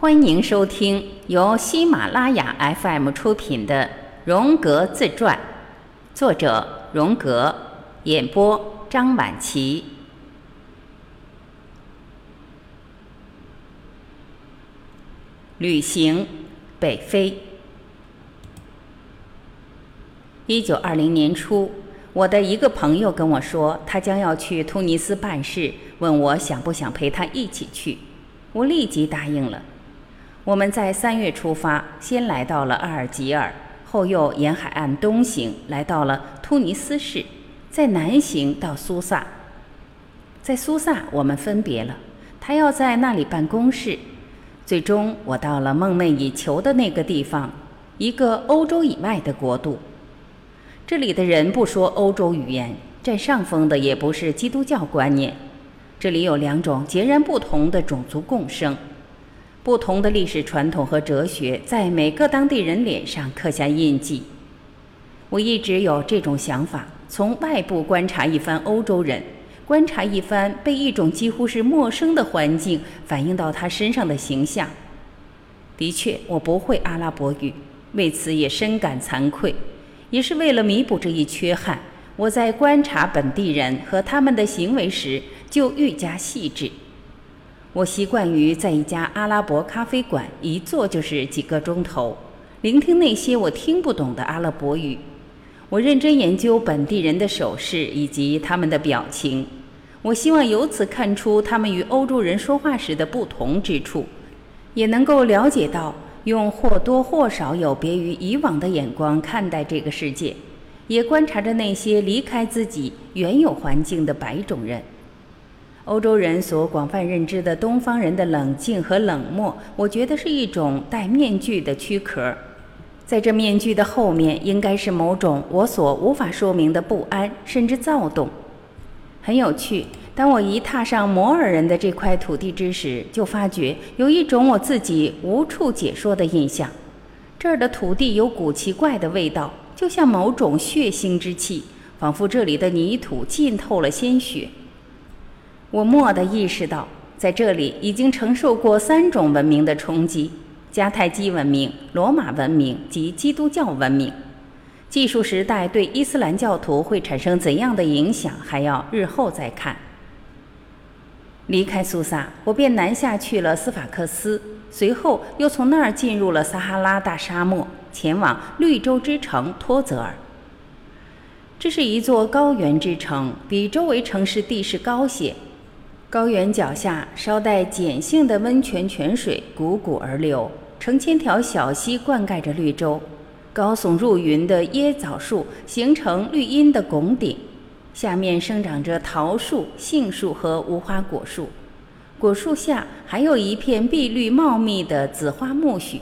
欢迎收听由喜马拉雅 FM 出品的《荣格自传》，作者荣格，演播张晚琪。旅行，北非。一九二零年初，我的一个朋友跟我说，他将要去突尼斯办事，问我想不想陪他一起去。我立即答应了。我们在三月出发，先来到了阿尔及尔，后又沿海岸东行，来到了突尼斯市，再南行到苏萨。在苏萨，我们分别了。他要在那里办公室。最终，我到了梦寐以求的那个地方，一个欧洲以外的国度。这里的人不说欧洲语言，占上风的也不是基督教观念。这里有两种截然不同的种族共生。不同的历史传统和哲学在每个当地人脸上刻下印记。我一直有这种想法：从外部观察一番欧洲人，观察一番被一种几乎是陌生的环境反映到他身上的形象。的确，我不会阿拉伯语，为此也深感惭愧。也是为了弥补这一缺憾，我在观察本地人和他们的行为时就愈加细致。我习惯于在一家阿拉伯咖啡馆一坐就是几个钟头，聆听那些我听不懂的阿拉伯语。我认真研究本地人的手势以及他们的表情，我希望由此看出他们与欧洲人说话时的不同之处，也能够了解到用或多或少有别于以往的眼光看待这个世界，也观察着那些离开自己原有环境的白种人。欧洲人所广泛认知的东方人的冷静和冷漠，我觉得是一种戴面具的躯壳，在这面具的后面，应该是某种我所无法说明的不安，甚至躁动。很有趣，当我一踏上摩尔人的这块土地之时，就发觉有一种我自己无处解说的印象：这儿的土地有股奇怪的味道，就像某种血腥之气，仿佛这里的泥土浸透了鲜血。我蓦地意识到，在这里已经承受过三种文明的冲击：迦太基文明、罗马文明及基督教文明。技术时代对伊斯兰教徒会产生怎样的影响，还要日后再看。离开苏萨，我便南下去了斯法克斯，随后又从那儿进入了撒哈拉大沙漠，前往绿洲之城托泽尔。这是一座高原之城，比周围城市地势高些。高原脚下，稍带碱性的温泉泉水汩汩而流，成千条小溪灌溉着绿洲。高耸入云的椰枣树形成绿荫的拱顶，下面生长着桃树、杏树和无花果树。果树下还有一片碧绿茂密的紫花苜蓿，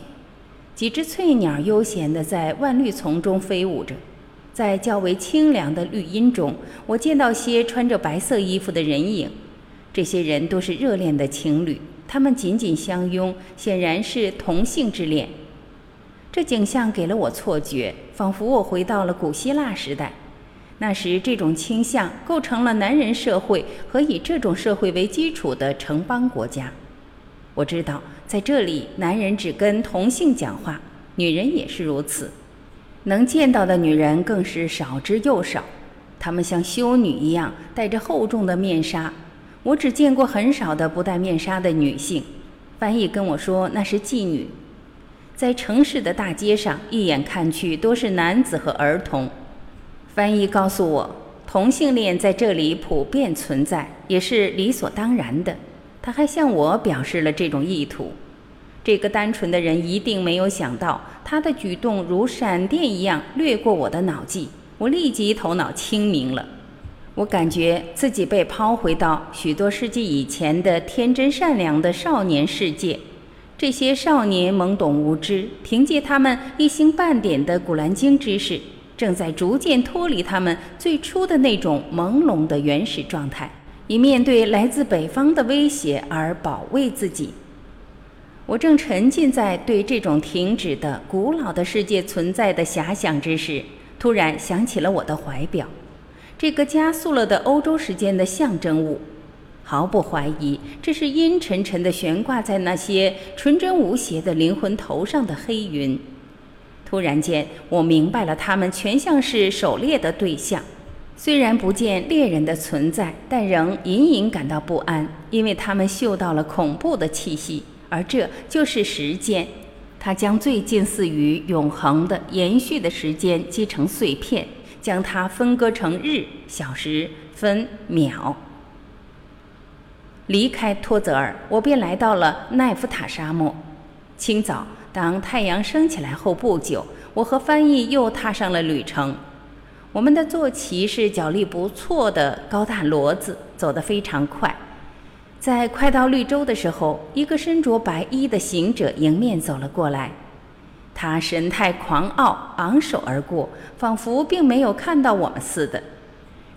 几只翠鸟悠闲地在万绿丛中飞舞着。在较为清凉的绿荫中，我见到些穿着白色衣服的人影。这些人都是热恋的情侣，他们紧紧相拥，显然是同性之恋。这景象给了我错觉，仿佛我回到了古希腊时代。那时，这种倾向构成了男人社会和以这种社会为基础的城邦国家。我知道，在这里，男人只跟同性讲话，女人也是如此。能见到的女人更是少之又少，她们像修女一样，戴着厚重的面纱。我只见过很少的不戴面纱的女性，翻译跟我说那是妓女。在城市的大街上，一眼看去都是男子和儿童。翻译告诉我，同性恋在这里普遍存在，也是理所当然的。他还向我表示了这种意图。这个单纯的人一定没有想到，他的举动如闪电一样掠过我的脑际。我立即头脑清明了。我感觉自己被抛回到许多世纪以前的天真善良的少年世界，这些少年懵懂无知，凭借他们一星半点的古兰经知识，正在逐渐脱离他们最初的那种朦胧的原始状态，以面对来自北方的威胁而保卫自己。我正沉浸在对这种停止的古老的世界存在的遐想之时，突然想起了我的怀表。这个加速了的欧洲时间的象征物，毫不怀疑这是阴沉沉的悬挂在那些纯真无邪的灵魂头上的黑云。突然间，我明白了，他们全像是狩猎的对象。虽然不见猎人的存在，但仍隐隐感到不安，因为他们嗅到了恐怖的气息，而这就是时间。它将最近似于永恒的延续的时间击成碎片，将它分割成日、小时、分、秒。离开托泽尔，我便来到了奈夫塔沙漠。清早，当太阳升起来后不久，我和翻译又踏上了旅程。我们的坐骑是脚力不错的高大骡子，走得非常快。在快到绿洲的时候，一个身着白衣的行者迎面走了过来。他神态狂傲，昂首而过，仿佛并没有看到我们似的。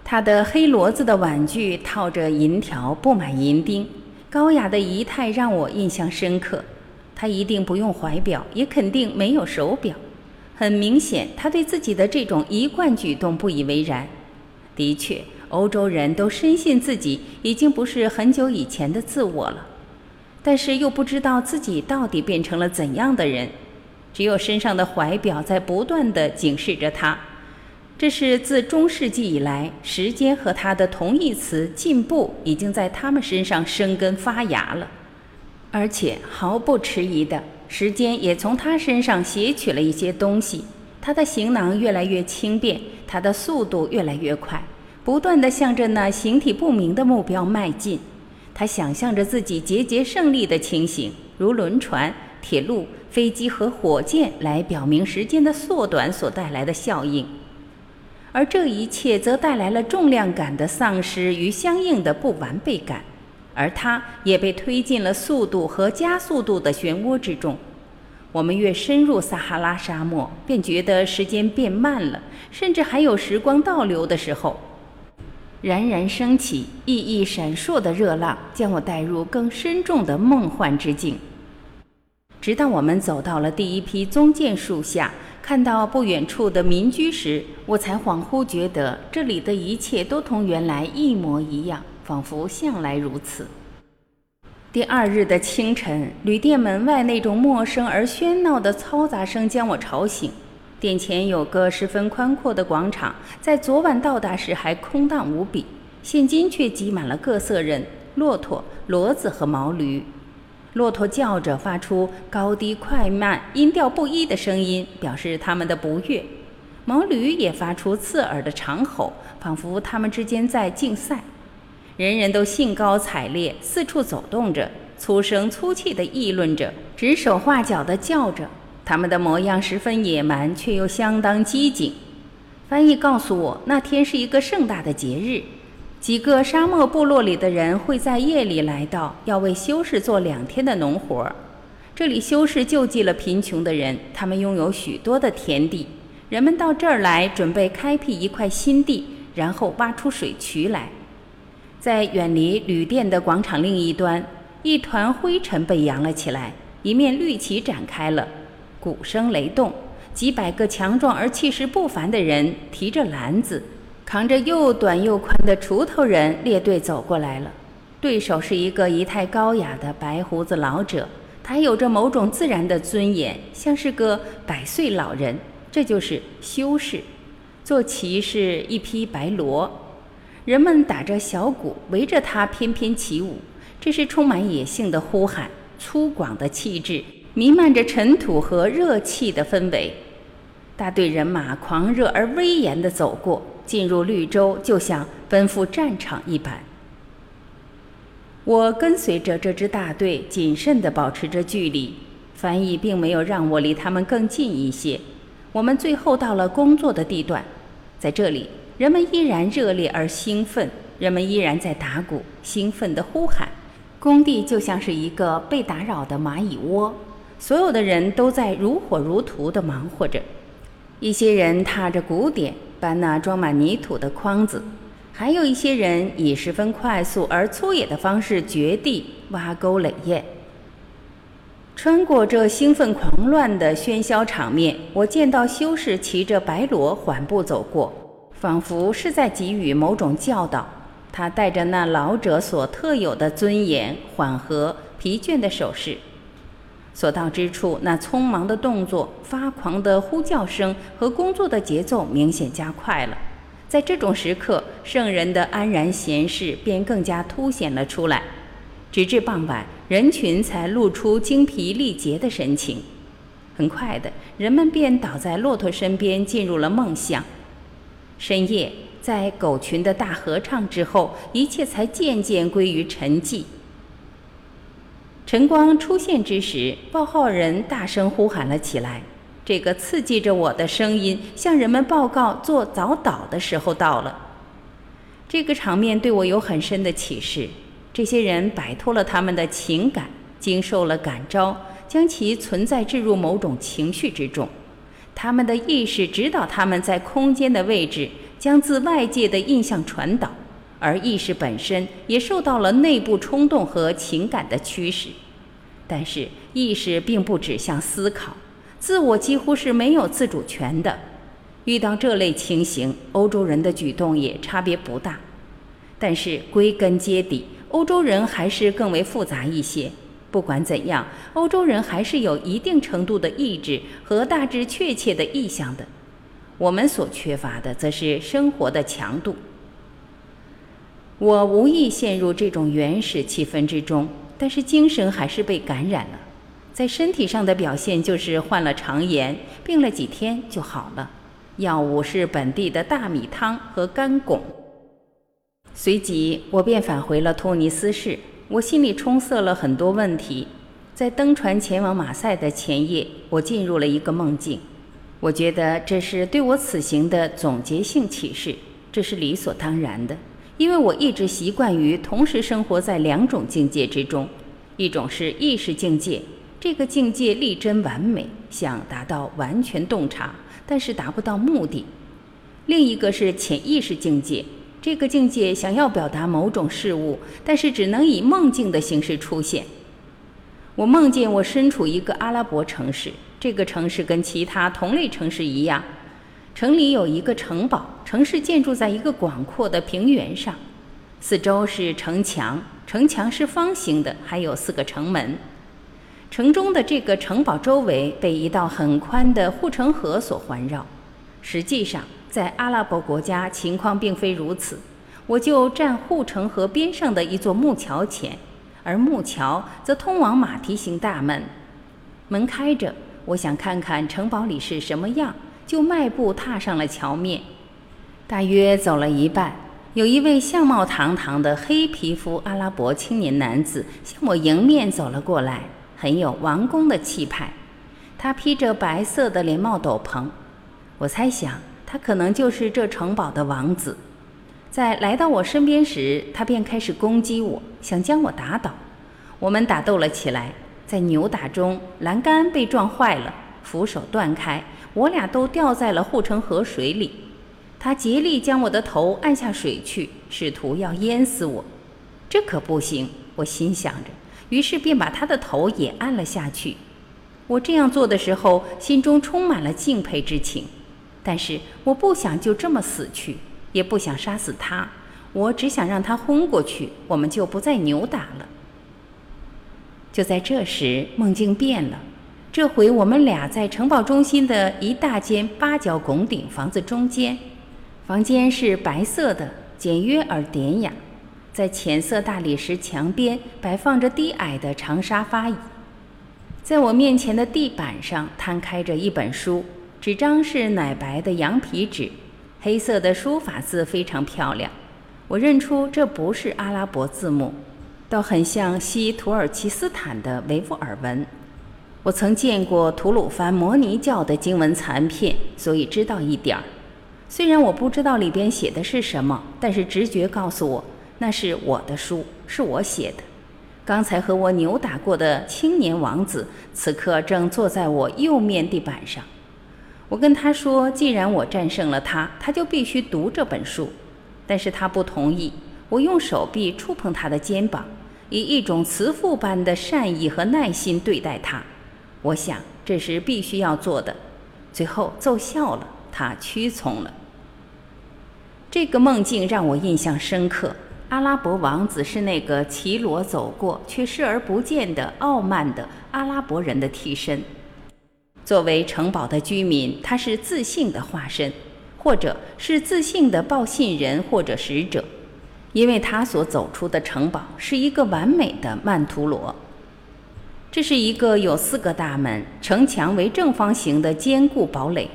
他的黑骡子的挽具套着银条，布满银钉，高雅的仪态让我印象深刻。他一定不用怀表，也肯定没有手表。很明显，他对自己的这种一贯举动不以为然。的确，欧洲人都深信自己已经不是很久以前的自我了，但是又不知道自己到底变成了怎样的人。只有身上的怀表在不断地警示着他。这是自中世纪以来，时间和他的同义词“进步”已经在他们身上生根发芽了，而且毫不迟疑的。时间也从他身上撷取了一些东西，他的行囊越来越轻便，他的速度越来越快，不断地向着那形体不明的目标迈进。他想象着自己节节胜利的情形，如轮船、铁路、飞机和火箭来表明时间的缩短所带来的效应，而这一切则带来了重量感的丧失与相应的不完备感。而它也被推进了速度和加速度的漩涡之中。我们越深入撒哈拉沙漠，便觉得时间变慢了，甚至还有时光倒流的时候。冉冉升起、熠熠闪烁的热浪，将我带入更深重的梦幻之境。直到我们走到了第一批棕箭树下，看到不远处的民居时，我才恍惚觉得这里的一切都同原来一模一样。仿佛向来如此。第二日的清晨，旅店门外那种陌生而喧闹的嘈杂声将我吵醒。店前有个十分宽阔的广场，在昨晚到达时还空荡无比，现今却挤满了各色人、骆驼、骡子和毛驴。骆驼叫着，发出高低快慢、音调不一的声音，表示他们的不悦；毛驴也发出刺耳的长吼，仿佛他们之间在竞赛。人人都兴高采烈，四处走动着，粗声粗气地议论着，指手画脚地叫着。他们的模样十分野蛮，却又相当机警。翻译告诉我，那天是一个盛大的节日，几个沙漠部落里的人会在夜里来到，要为修士做两天的农活。这里修士救济了贫穷的人，他们拥有许多的田地。人们到这儿来，准备开辟一块新地，然后挖出水渠来。在远离旅店的广场另一端，一团灰尘被扬了起来，一面绿旗展开了，鼓声雷动，几百个强壮而气势不凡的人提着篮子，扛着又短又宽的锄头人列队走过来了。对手是一个仪态高雅的白胡子老者，他有着某种自然的尊严，像是个百岁老人。这就是修士，坐骑是一匹白骡。人们打着小鼓，围着他翩翩起舞。这是充满野性的呼喊，粗犷的气质，弥漫着尘土和热气的氛围。大队人马狂热而威严地走过，进入绿洲，就像奔赴战场一般。我跟随着这支大队，谨慎地保持着距离。翻译并没有让我离他们更近一些。我们最后到了工作的地段，在这里。人们依然热烈而兴奋，人们依然在打鼓，兴奋地呼喊。工地就像是一个被打扰的蚂蚁窝，所有的人都在如火如荼地忙活着。一些人踏着鼓点搬那装满泥土的筐子，还有一些人以十分快速而粗野的方式掘地、挖沟垒堰。穿过这兴奋狂乱的喧嚣场面，我见到修士骑着白骡缓步走过。仿佛是在给予某种教导，他带着那老者所特有的尊严、缓和、疲倦的手势。所到之处，那匆忙的动作、发狂的呼叫声和工作的节奏明显加快了。在这种时刻，圣人的安然闲适便更加凸显了出来。直至傍晚，人群才露出精疲力竭的神情。很快的，人们便倒在骆驼身边，进入了梦乡。深夜，在狗群的大合唱之后，一切才渐渐归于沉寂。晨光出现之时，报号人大声呼喊了起来。这个刺激着我的声音向人们报告做早祷的时候到了。这个场面对我有很深的启示。这些人摆脱了他们的情感，经受了感召，将其存在置入某种情绪之中。他们的意识指导他们在空间的位置，将自外界的印象传导，而意识本身也受到了内部冲动和情感的驱使。但是意识并不指向思考。自我几乎是没有自主权的。遇到这类情形，欧洲人的举动也差别不大。但是归根结底，欧洲人还是更为复杂一些。不管怎样，欧洲人还是有一定程度的意志和大致确切的意向的。我们所缺乏的，则是生活的强度。我无意陷入这种原始气氛之中，但是精神还是被感染了。在身体上的表现就是患了肠炎，病了几天就好了。药物是本地的大米汤和干汞。随即我便返回了突尼斯市，我心里充塞了很多问题。在登船前往马赛的前夜，我进入了一个梦境。我觉得这是对我此行的总结性启示，这是理所当然的，因为我一直习惯于同时生活在两种境界之中，一种是意识境界。这个境界力争完美，想达到完全洞察，但是达不到目的。另一个是潜意识境界，这个境界想要表达某种事物，但是只能以梦境的形式出现。我梦见我身处一个阿拉伯城市，这个城市跟其他同类城市一样，城里有一个城堡，城市建筑在一个广阔的平原上，四周是城墙，城墙是方形的，还有四个城门。城中的这个城堡周围被一道很宽的护城河所环绕。实际上，在阿拉伯国家情况并非如此。我就站护城河边上的一座木桥前，而木桥则通往马蹄形大门。门开着，我想看看城堡里是什么样，就迈步踏上了桥面。大约走了一半，有一位相貌堂堂的黑皮肤阿拉伯青年男子向我迎面走了过来。很有王宫的气派，他披着白色的连帽斗篷，我猜想他可能就是这城堡的王子。在来到我身边时，他便开始攻击我，想将我打倒。我们打斗了起来，在扭打中，栏杆被撞坏了，扶手断开，我俩都掉在了护城河水里。他竭力将我的头按下水去，试图要淹死我。这可不行，我心想着。于是便把他的头也按了下去。我这样做的时候，心中充满了敬佩之情，但是我不想就这么死去，也不想杀死他，我只想让他昏过去，我们就不再扭打了。就在这时，梦境变了，这回我们俩在城堡中心的一大间八角拱顶房子中间，房间是白色的，简约而典雅。在浅色大理石墙边摆放着低矮的长沙发椅，在我面前的地板上摊开着一本书，纸张是奶白的羊皮纸，黑色的书法字非常漂亮。我认出这不是阿拉伯字母，倒很像西土耳其斯坦的维吾尔文。我曾见过吐鲁番摩尼教的经文残片，所以知道一点儿。虽然我不知道里边写的是什么，但是直觉告诉我。那是我的书，是我写的。刚才和我扭打过的青年王子，此刻正坐在我右面地板上。我跟他说，既然我战胜了他，他就必须读这本书。但是他不同意。我用手臂触碰他的肩膀，以一种慈父般的善意和耐心对待他。我想这是必须要做的。最后奏效了，他屈从了。这个梦境让我印象深刻。阿拉伯王子是那个骑骡走过却视而不见的傲慢的阿拉伯人的替身。作为城堡的居民，他是自信的化身，或者是自信的报信人或者使者，因为他所走出的城堡是一个完美的曼陀罗。这是一个有四个大门、城墙为正方形的坚固堡垒。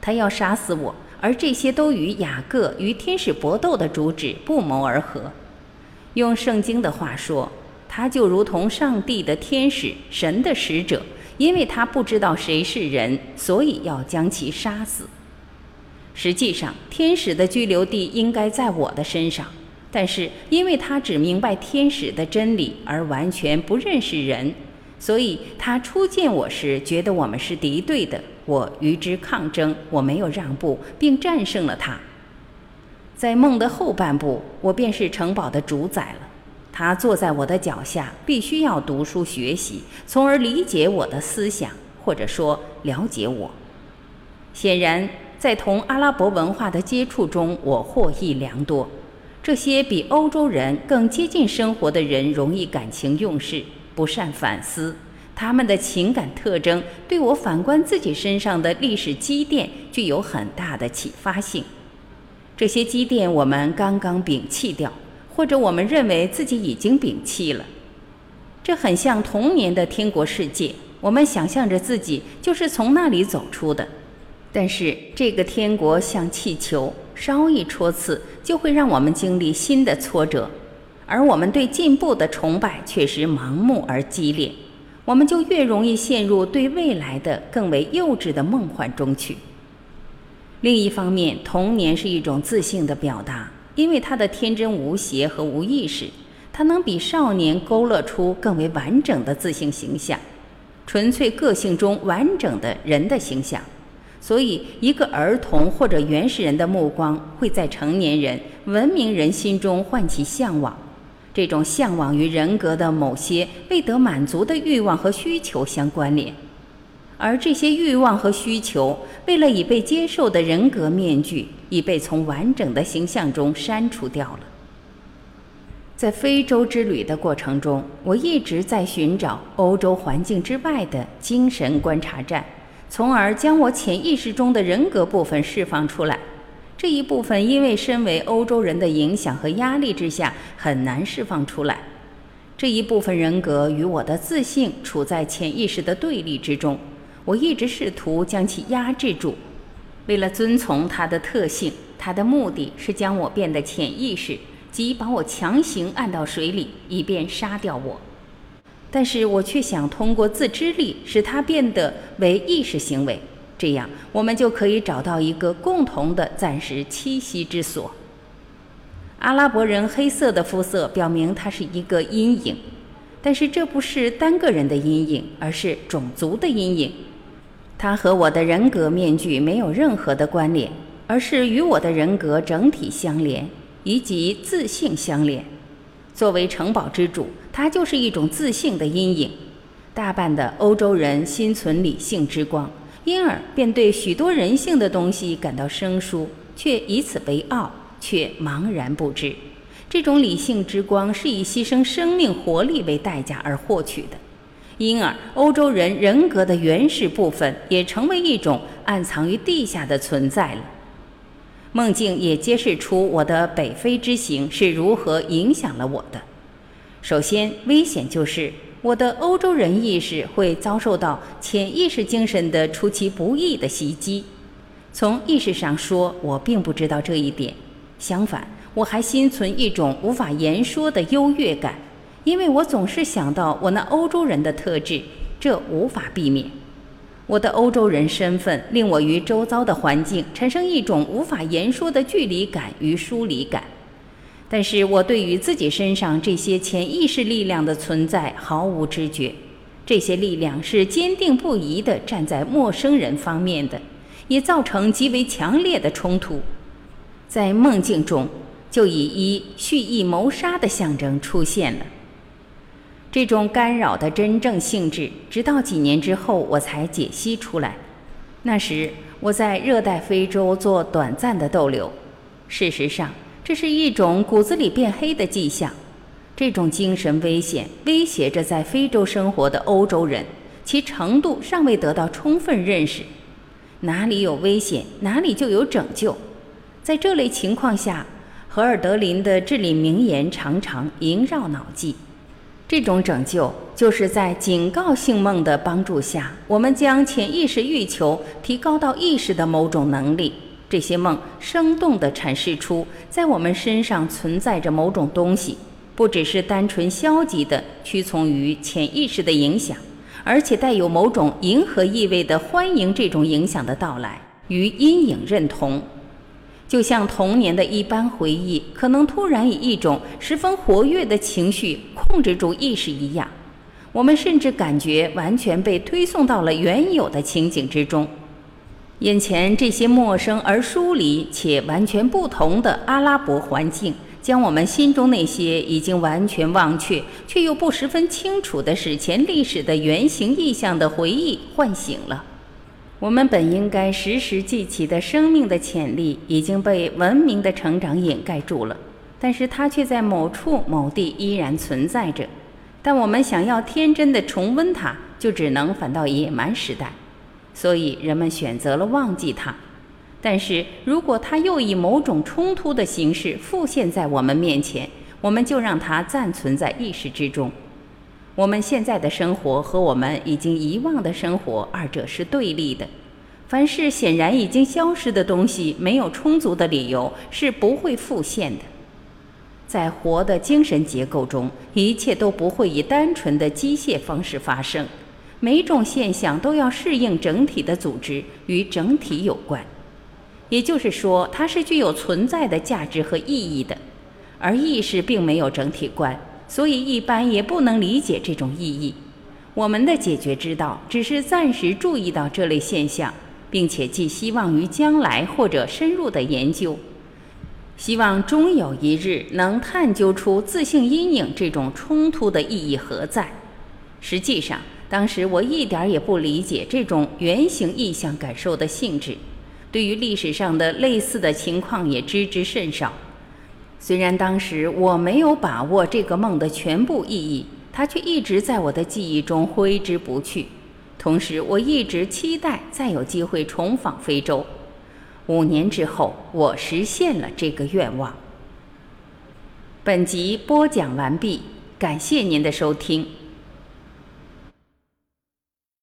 他要杀死我，而这些都与雅各与天使搏斗的主旨不谋而合。用圣经的话说，他就如同上帝的天使、神的使者，因为他不知道谁是人，所以要将其杀死。实际上，天使的居留地应该在我的身上，但是因为他只明白天使的真理，而完全不认识人。所以他初见我时，觉得我们是敌对的。我与之抗争，我没有让步，并战胜了他。在梦的后半部，我便是城堡的主宰了。他坐在我的脚下，必须要读书学习，从而理解我的思想，或者说了解我。显然，在同阿拉伯文化的接触中，我获益良多。这些比欧洲人更接近生活的人，容易感情用事。不善反思，他们的情感特征对我反观自己身上的历史积淀具有很大的启发性。这些积淀我们刚刚摒弃掉，或者我们认为自己已经摒弃了。这很像童年的天国世界，我们想象着自己就是从那里走出的。但是这个天国像气球，稍一戳刺就会让我们经历新的挫折。而我们对进步的崇拜确实盲目而激烈，我们就越容易陷入对未来的更为幼稚的梦幻中去。另一方面，童年是一种自信的表达，因为他的天真无邪和无意识，他能比少年勾勒出更为完整的自信形象，纯粹个性中完整的人的形象。所以，一个儿童或者原始人的目光会在成年人、文明人心中唤起向往。这种向往与人格的某些未得满足的欲望和需求相关联，而这些欲望和需求，为了已被接受的人格面具，已被从完整的形象中删除掉了。在非洲之旅的过程中，我一直在寻找欧洲环境之外的精神观察站，从而将我潜意识中的人格部分释放出来。这一部分因为身为欧洲人的影响和压力之下很难释放出来，这一部分人格与我的自信处在潜意识的对立之中，我一直试图将其压制住，为了遵从它的特性，它的目的是将我变得潜意识，即把我强行按到水里，以便杀掉我。但是我却想通过自知力使它变得为意识行为。这样，我们就可以找到一个共同的暂时栖息之所。阿拉伯人黑色的肤色表明他是一个阴影，但是这不是单个人的阴影，而是种族的阴影。它和我的人格面具没有任何的关联，而是与我的人格整体相连，以及自信相连。作为城堡之主，它就是一种自信的阴影。大半的欧洲人心存理性之光。因而便对许多人性的东西感到生疏，却以此为傲，却茫然不知。这种理性之光是以牺牲生命活力为代价而获取的，因而欧洲人人格的原始部分也成为一种暗藏于地下的存在了。梦境也揭示出我的北非之行是如何影响了我的。首先，危险就是。我的欧洲人意识会遭受到潜意识精神的出其不意的袭击。从意识上说，我并不知道这一点。相反，我还心存一种无法言说的优越感，因为我总是想到我那欧洲人的特质，这无法避免。我的欧洲人身份令我与周遭的环境产生一种无法言说的距离感与疏离感。但是我对于自己身上这些潜意识力量的存在毫无知觉，这些力量是坚定不移地站在陌生人方面的，也造成极为强烈的冲突。在梦境中，就以一蓄意谋杀的象征出现了。这种干扰的真正性质，直到几年之后我才解析出来。那时我在热带非洲做短暂的逗留，事实上。这是一种骨子里变黑的迹象。这种精神危险威胁着在非洲生活的欧洲人，其程度尚未得到充分认识。哪里有危险，哪里就有拯救。在这类情况下，荷尔德林的至理名言常常萦绕脑际。这种拯救，就是在警告性梦的帮助下，我们将潜意识欲求提高到意识的某种能力。这些梦生动地阐释出，在我们身上存在着某种东西，不只是单纯消极的屈从于潜意识的影响，而且带有某种迎合意味的欢迎这种影响的到来，与阴影认同。就像童年的一般回忆，可能突然以一种十分活跃的情绪控制住意识一样，我们甚至感觉完全被推送到了原有的情景之中。眼前这些陌生而疏离且完全不同的阿拉伯环境，将我们心中那些已经完全忘却却又不十分清楚的史前历史的原型意象的回忆唤醒了。我们本应该时时记起的生命的潜力已经被文明的成长掩盖住了，但是它却在某处某地依然存在着。但我们想要天真的重温它，就只能返到野蛮时代，所以人们选择了忘记它。但是如果它又以某种冲突的形式复现在我们面前，我们就让它暂存在意识之中。我们现在的生活和我们已经遗忘的生活，二者是对立的。凡是显然已经消失的东西，没有充足的理由是不会复现的。在活的精神结构中，一切都不会以单纯的机械方式发生。每种现象都要适应整体的组织，与整体有关。也就是说，它是具有存在的价值和意义的。而意识并没有整体观。所以，一般也不能理解这种意义。我们的解决之道，只是暂时注意到这类现象，并且寄希望于将来或者深入的研究，希望终有一日能探究出自性阴影这种冲突的意义何在。实际上，当时我一点也不理解这种原型意象感受的性质，对于历史上的类似的情况也知之甚少。虽然当时我没有把握这个梦的全部意义，它却一直在我的记忆中挥之不去。同时，我一直期待再有机会重访非洲。五年之后，我实现了这个愿望。本集播讲完毕，感谢您的收听。